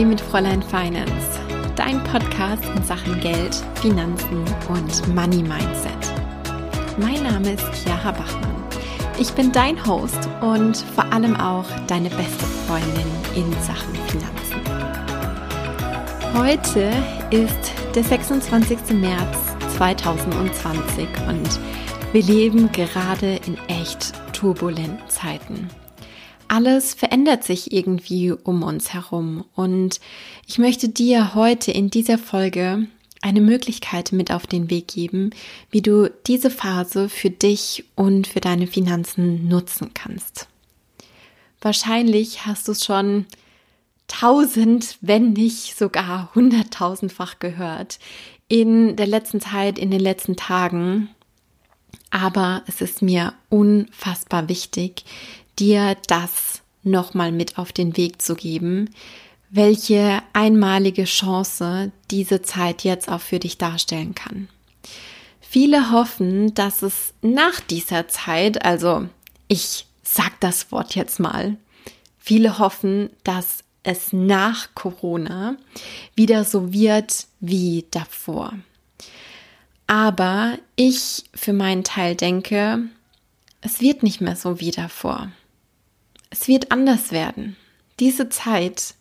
Kaffee mit Fräulein Finance, dein Podcast in Sachen Geld, Finanzen und Money Mindset. Mein Name ist Chiara Bachmann. Ich bin dein Host und vor allem auch deine beste Freundin in Sachen Finanzen. Heute ist der 26. März 2020 und wir leben gerade in echt turbulenten Zeiten alles verändert sich irgendwie um uns herum. Und ich möchte dir heute in dieser Folge eine Möglichkeit mit auf den Weg geben, wie du diese Phase für dich und für deine Finanzen nutzen kannst. Wahrscheinlich hast du es schon tausend, wenn nicht sogar hunderttausendfach gehört in der letzten Zeit, in den letzten Tagen. Aber es ist mir unfassbar wichtig, dir das nochmal mit auf den Weg zu geben, welche einmalige Chance diese Zeit jetzt auch für dich darstellen kann. Viele hoffen, dass es nach dieser Zeit, also ich sag das Wort jetzt mal, viele hoffen, dass es nach Corona wieder so wird wie davor. Aber ich für meinen Teil denke, es wird nicht mehr so wie davor es wird anders werden. Diese Zeit,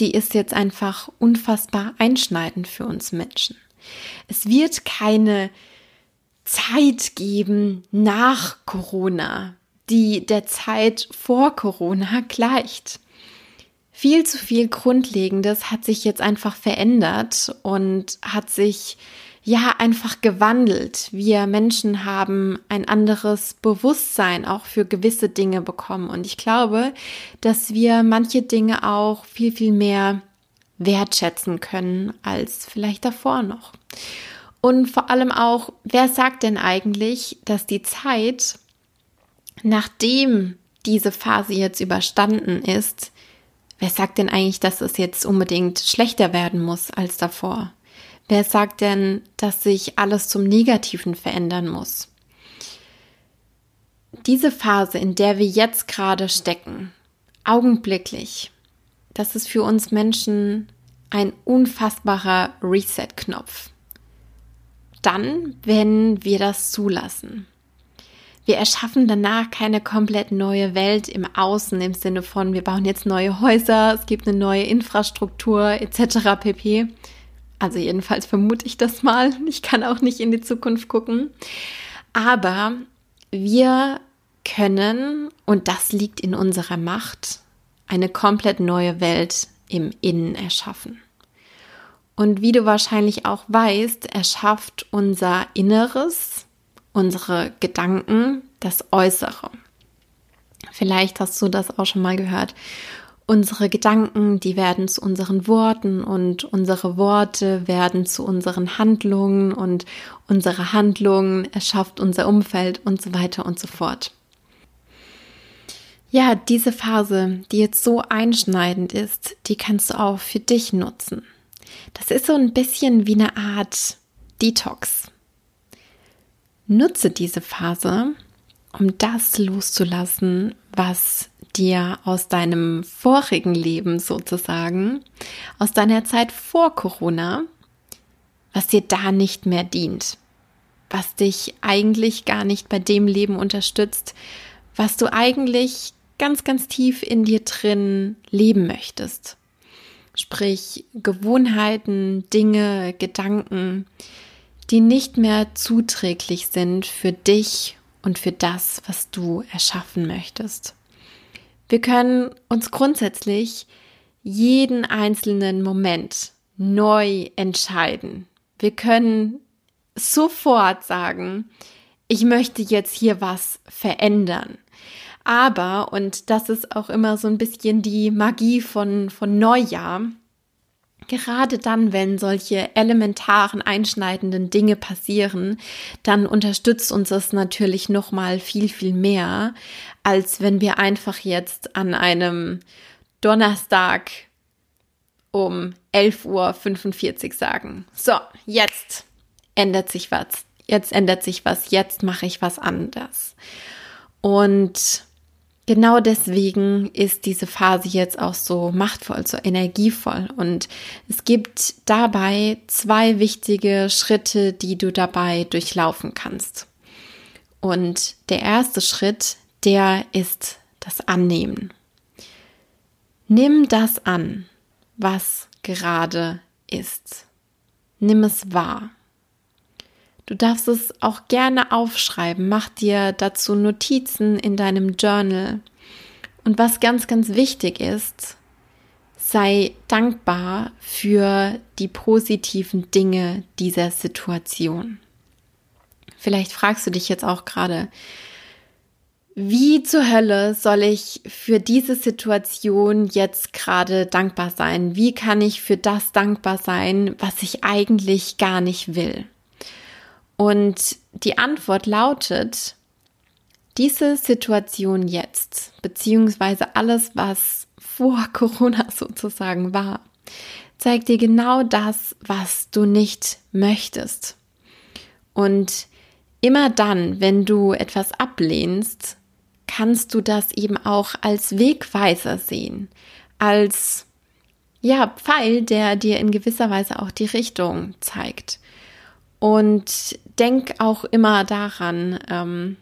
die ist jetzt einfach unfassbar einschneidend für uns Menschen. Es wird keine Zeit geben nach Corona, die der Zeit vor Corona gleicht. Viel zu viel Grundlegendes hat sich jetzt einfach verändert und hat sich ja einfach gewandelt. Wir Menschen haben ein anderes Bewusstsein auch für gewisse Dinge bekommen. Und ich glaube, dass wir manche Dinge auch viel, viel mehr wertschätzen können als vielleicht davor noch. Und vor allem auch, wer sagt denn eigentlich, dass die Zeit, nachdem diese Phase jetzt überstanden ist, wer sagt denn eigentlich, dass es jetzt unbedingt schlechter werden muss als davor? Wer sagt denn, dass sich alles zum Negativen verändern muss? Diese Phase, in der wir jetzt gerade stecken, augenblicklich, das ist für uns Menschen ein unfassbarer Reset-Knopf. Dann, wenn wir das zulassen. Wir erschaffen danach keine komplett neue Welt im Außen im Sinne von, wir bauen jetzt neue Häuser, es gibt eine neue Infrastruktur etc. pp. Also jedenfalls vermute ich das mal. Ich kann auch nicht in die Zukunft gucken. Aber wir können, und das liegt in unserer Macht, eine komplett neue Welt im Innen erschaffen. Und wie du wahrscheinlich auch weißt, erschafft unser Inneres, unsere Gedanken, das Äußere. Vielleicht hast du das auch schon mal gehört. Unsere Gedanken, die werden zu unseren Worten und unsere Worte werden zu unseren Handlungen und unsere Handlungen erschafft unser Umfeld und so weiter und so fort. Ja, diese Phase, die jetzt so einschneidend ist, die kannst du auch für dich nutzen. Das ist so ein bisschen wie eine Art Detox. Nutze diese Phase, um das loszulassen, was dir aus deinem vorigen Leben sozusagen, aus deiner Zeit vor Corona, was dir da nicht mehr dient, was dich eigentlich gar nicht bei dem Leben unterstützt, was du eigentlich ganz, ganz tief in dir drin leben möchtest. Sprich Gewohnheiten, Dinge, Gedanken, die nicht mehr zuträglich sind für dich und für das, was du erschaffen möchtest. Wir können uns grundsätzlich jeden einzelnen Moment neu entscheiden. Wir können sofort sagen, ich möchte jetzt hier was verändern. Aber, und das ist auch immer so ein bisschen die Magie von, von Neujahr, Gerade dann, wenn solche elementaren, einschneidenden Dinge passieren, dann unterstützt uns das natürlich noch mal viel, viel mehr, als wenn wir einfach jetzt an einem Donnerstag um 11.45 Uhr sagen. So, jetzt ändert sich was. Jetzt ändert sich was. Jetzt mache ich was anders. Und genau deswegen ist diese Phase jetzt auch so machtvoll, so energievoll. Und es gibt dabei zwei wichtige Schritte, die du dabei durchlaufen kannst. Und der erste Schritt, der ist das Annehmen. Nimm das an, was gerade ist. Nimm es wahr. Du darfst es auch gerne aufschreiben. Mach dir dazu Notizen in deinem Journal. Und was ganz, ganz wichtig ist, sei dankbar für die positiven Dinge dieser Situation. Vielleicht fragst du dich jetzt auch gerade, wie zur Hölle soll ich für diese Situation jetzt gerade dankbar sein? Wie kann ich für das dankbar sein, was ich eigentlich gar nicht will? Und die Antwort lautet, diese Situation jetzt, beziehungsweise alles, was vor Corona sozusagen war, zeigt dir genau das, was du nicht möchtest. Und immer dann, wenn du etwas ablehnst, kannst du das eben auch als Wegweiser sehen, als ja, Pfeil, der dir in gewisser Weise auch die Richtung zeigt. Und denk auch immer daran, ähm,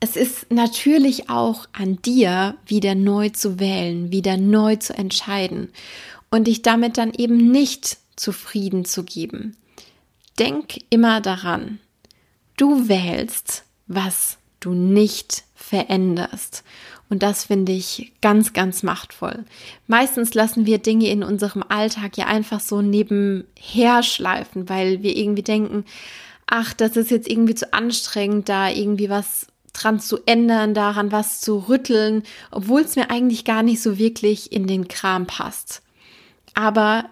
es ist natürlich auch an dir, wieder neu zu wählen, wieder neu zu entscheiden und dich damit dann eben nicht zufrieden zu geben. Denk immer daran, du wählst, was du nicht veränderst. Und das finde ich ganz, ganz machtvoll. Meistens lassen wir Dinge in unserem Alltag ja einfach so nebenher schleifen, weil wir irgendwie denken, ach, das ist jetzt irgendwie zu anstrengend, da irgendwie was dran zu ändern, daran was zu rütteln, obwohl es mir eigentlich gar nicht so wirklich in den Kram passt. Aber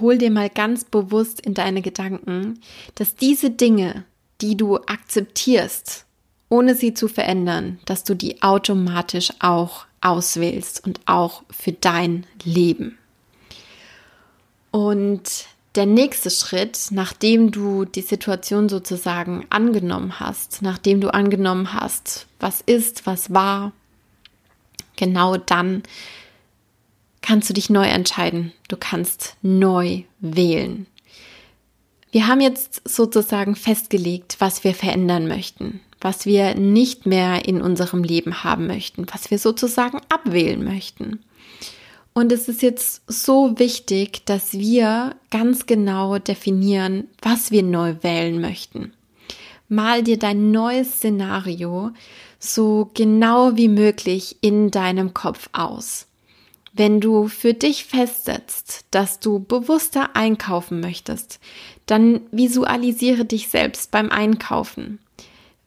hol dir mal ganz bewusst in deine Gedanken, dass diese Dinge, die du akzeptierst, ohne sie zu verändern, dass du die automatisch auch auswählst und auch für dein Leben. Und der nächste Schritt, nachdem du die Situation sozusagen angenommen hast, nachdem du angenommen hast, was ist, was war, genau dann kannst du dich neu entscheiden. Du kannst neu wählen. Wir haben jetzt sozusagen festgelegt, was wir verändern möchten was wir nicht mehr in unserem Leben haben möchten, was wir sozusagen abwählen möchten. Und es ist jetzt so wichtig, dass wir ganz genau definieren, was wir neu wählen möchten. Mal dir dein neues Szenario so genau wie möglich in deinem Kopf aus. Wenn du für dich festsetzt, dass du bewusster einkaufen möchtest, dann visualisiere dich selbst beim Einkaufen.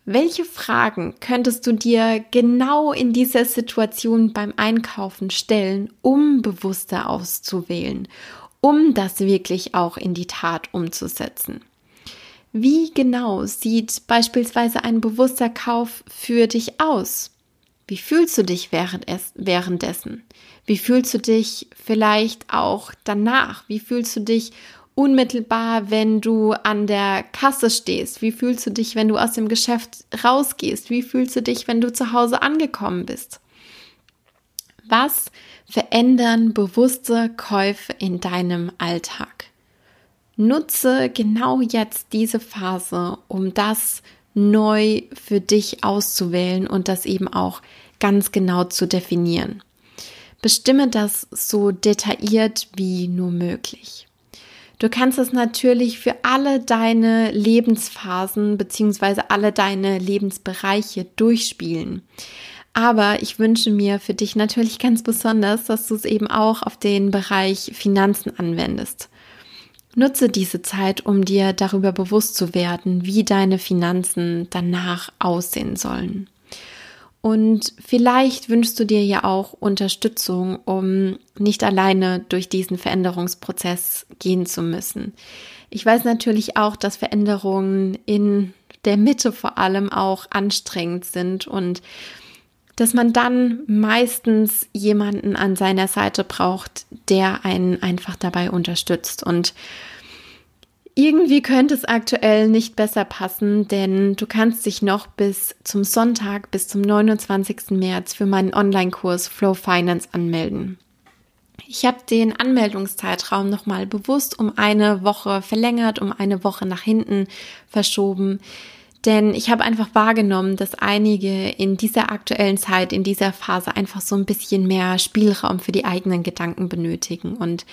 Welche Fragen könntest du dir genau in dieser Situation beim Einkaufen stellen, um bewusster auszuwählen, um das wirklich auch in die Tat umzusetzen? Wie genau sieht beispielsweise ein bewusster Kauf für dich aus? Wie fühlst du dich währenddessen? Wie fühlst du dich vielleicht auch danach? Wie fühlst du dich unmittelbar, wenn du an der Kasse stehst? Wie fühlst du dich, wenn du aus dem Geschäft rausgehst? Wie fühlst du dich, wenn du zu Hause angekommen bist? Was verändern bewusste Käufe in deinem Alltag? Nutze genau jetzt diese Phase, um das neu für dich auszuwählen und das eben auch ganz genau zu definieren. Bestimme das so detailliert wie nur möglich. Du kannst es natürlich für alle deine Lebensphasen beziehungsweise alle deine Lebensbereiche durchspielen. Aber ich wünsche mir für dich natürlich ganz besonders, dass du es eben auch auf den Bereich Finanzen anwendest. Nutze diese Zeit, um dir darüber bewusst zu werden, wie deine Finanzen danach aussehen sollen. Und vielleicht wünschst du dir ja auch Unterstützung, um nicht alleine durch diesen Veränderungsprozess gehen zu müssen. Ich weiß natürlich auch, dass Veränderungen in der Mitte vor allem auch anstrengend sind und dass man dann meistens jemanden an seiner Seite braucht, der einen einfach dabei unterstützt. Und irgendwie könnte es aktuell nicht besser passen, denn du kannst dich noch bis zum Sonntag, bis zum 29. März für meinen Online-Kurs Flow Finance anmelden. Ich habe den Anmeldungszeitraum nochmal bewusst um eine Woche verlängert, um eine Woche nach hinten verschoben. Denn ich habe einfach wahrgenommen, dass einige in dieser aktuellen Zeit, in dieser Phase einfach so ein bisschen mehr Spielraum für die eigenen Gedanken benötigen. Und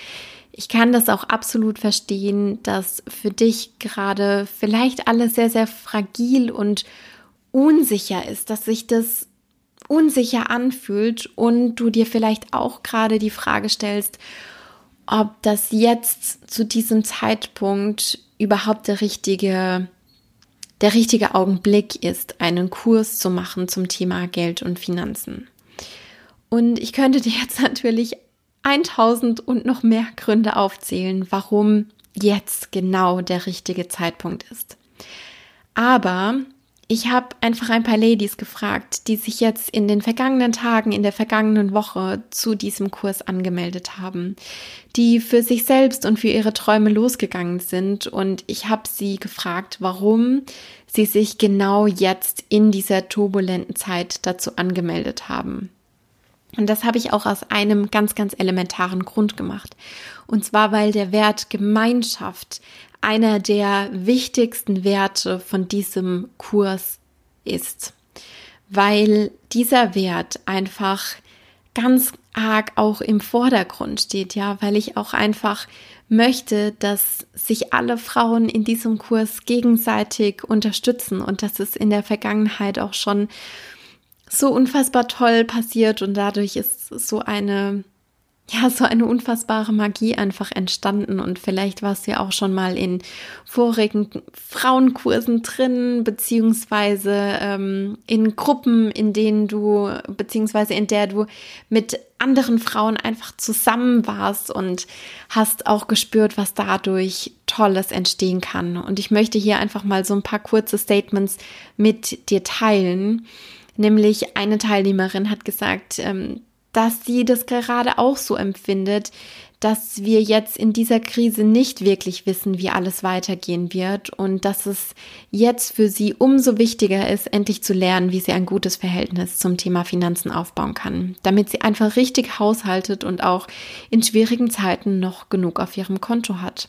ich kann das auch absolut verstehen, dass für dich gerade vielleicht alles sehr, sehr fragil und unsicher ist, dass sich das unsicher anfühlt und du dir vielleicht auch gerade die Frage stellst, ob das jetzt zu diesem Zeitpunkt überhaupt der richtige, der richtige Augenblick ist, einen Kurs zu machen zum Thema Geld und Finanzen. Und ich könnte dir jetzt natürlich 1000 und noch mehr Gründe aufzählen, warum jetzt genau der richtige Zeitpunkt ist. Aber ich habe einfach ein paar Ladies gefragt, die sich jetzt in den vergangenen Tagen, in der vergangenen Woche zu diesem Kurs angemeldet haben, die für sich selbst und für ihre Träume losgegangen sind. Und ich habe sie gefragt, warum sie sich genau jetzt in dieser turbulenten Zeit dazu angemeldet haben. Und das habe ich auch aus einem ganz, ganz elementaren Grund gemacht. Und zwar, weil der Wert Gemeinschaft einer der wichtigsten Werte von diesem Kurs ist. Weil dieser Wert einfach ganz arg auch im Vordergrund steht, ja, weil ich auch einfach möchte, dass sich alle Frauen in diesem Kurs gegenseitig unterstützen und dass es in der Vergangenheit auch schon so unfassbar toll passiert und dadurch ist so eine ja, so eine unfassbare Magie einfach entstanden und vielleicht warst du ja auch schon mal in vorigen Frauenkursen drin, beziehungsweise ähm, in Gruppen, in denen du, beziehungsweise in der du mit anderen Frauen einfach zusammen warst und hast auch gespürt, was dadurch Tolles entstehen kann. Und ich möchte hier einfach mal so ein paar kurze Statements mit dir teilen Nämlich eine Teilnehmerin hat gesagt, ähm, dass sie das gerade auch so empfindet, dass wir jetzt in dieser Krise nicht wirklich wissen, wie alles weitergehen wird und dass es jetzt für sie umso wichtiger ist, endlich zu lernen, wie sie ein gutes Verhältnis zum Thema Finanzen aufbauen kann, damit sie einfach richtig haushaltet und auch in schwierigen Zeiten noch genug auf ihrem Konto hat.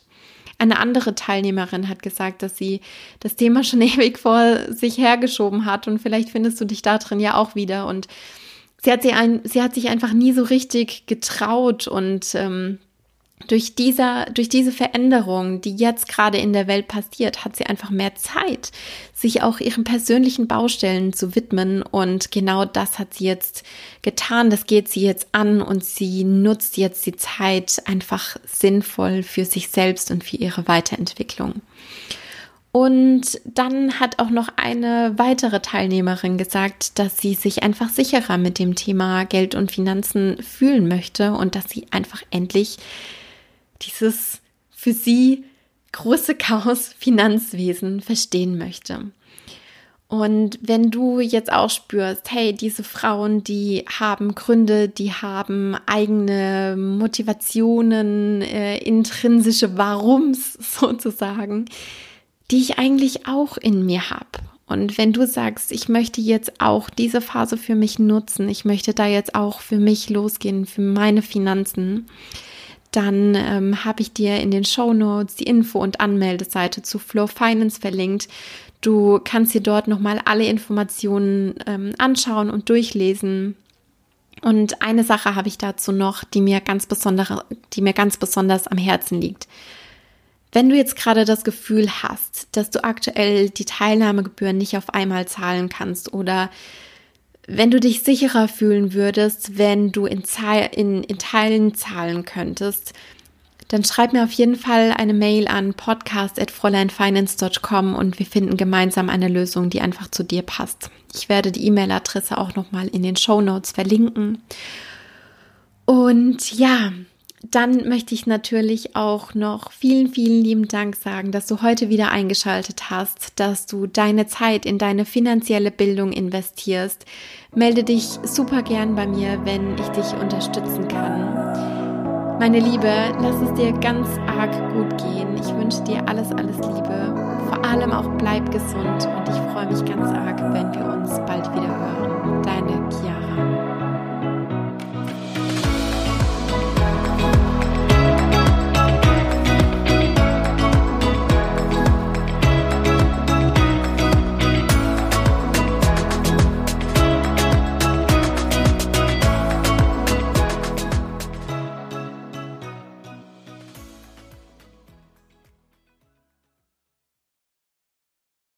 Eine andere Teilnehmerin hat gesagt, dass sie das Thema schon ewig vor sich hergeschoben hat und vielleicht findest du dich da drin ja auch wieder. Und sie hat, sie ein, sie hat sich einfach nie so richtig getraut und ähm, durch, dieser, durch diese Veränderung, die jetzt gerade in der Welt passiert, hat sie einfach mehr Zeit, sich auch ihren persönlichen Baustellen zu widmen. Und genau das hat sie jetzt getan. Das geht sie jetzt an und sie nutzt jetzt die Zeit einfach sinnvoll für sich selbst und für ihre Weiterentwicklung. Und dann hat auch noch eine weitere Teilnehmerin gesagt, dass sie sich einfach sicherer mit dem Thema Geld und Finanzen fühlen möchte und dass sie einfach endlich dieses für sie große Chaos Finanzwesen verstehen möchte. Und wenn du jetzt auch spürst, hey, diese Frauen, die haben Gründe, die haben eigene Motivationen, äh, intrinsische Warums sozusagen, die ich eigentlich auch in mir habe. Und wenn du sagst, ich möchte jetzt auch diese Phase für mich nutzen, ich möchte da jetzt auch für mich losgehen, für meine Finanzen, dann ähm, habe ich dir in den Show Notes die Info- und Anmeldeseite zu Flow Finance verlinkt. Du kannst dir dort nochmal alle Informationen ähm, anschauen und durchlesen. Und eine Sache habe ich dazu noch, die mir ganz besonders, die mir ganz besonders am Herzen liegt. Wenn du jetzt gerade das Gefühl hast, dass du aktuell die Teilnahmegebühren nicht auf einmal zahlen kannst oder wenn du dich sicherer fühlen würdest, wenn du in, in, in Teilen zahlen könntest, dann schreib mir auf jeden Fall eine Mail an podcast.fräuleinfinance.com und wir finden gemeinsam eine Lösung, die einfach zu dir passt. Ich werde die E-Mail-Adresse auch nochmal in den Show Notes verlinken. Und ja, dann möchte ich natürlich auch noch vielen, vielen lieben Dank sagen, dass du heute wieder eingeschaltet hast, dass du deine Zeit in deine finanzielle Bildung investierst. Melde dich super gern bei mir, wenn ich dich unterstützen kann. Meine Liebe, lass es dir ganz arg gut gehen. Ich wünsche dir alles, alles Liebe. Vor allem auch bleib gesund und ich freue mich ganz arg,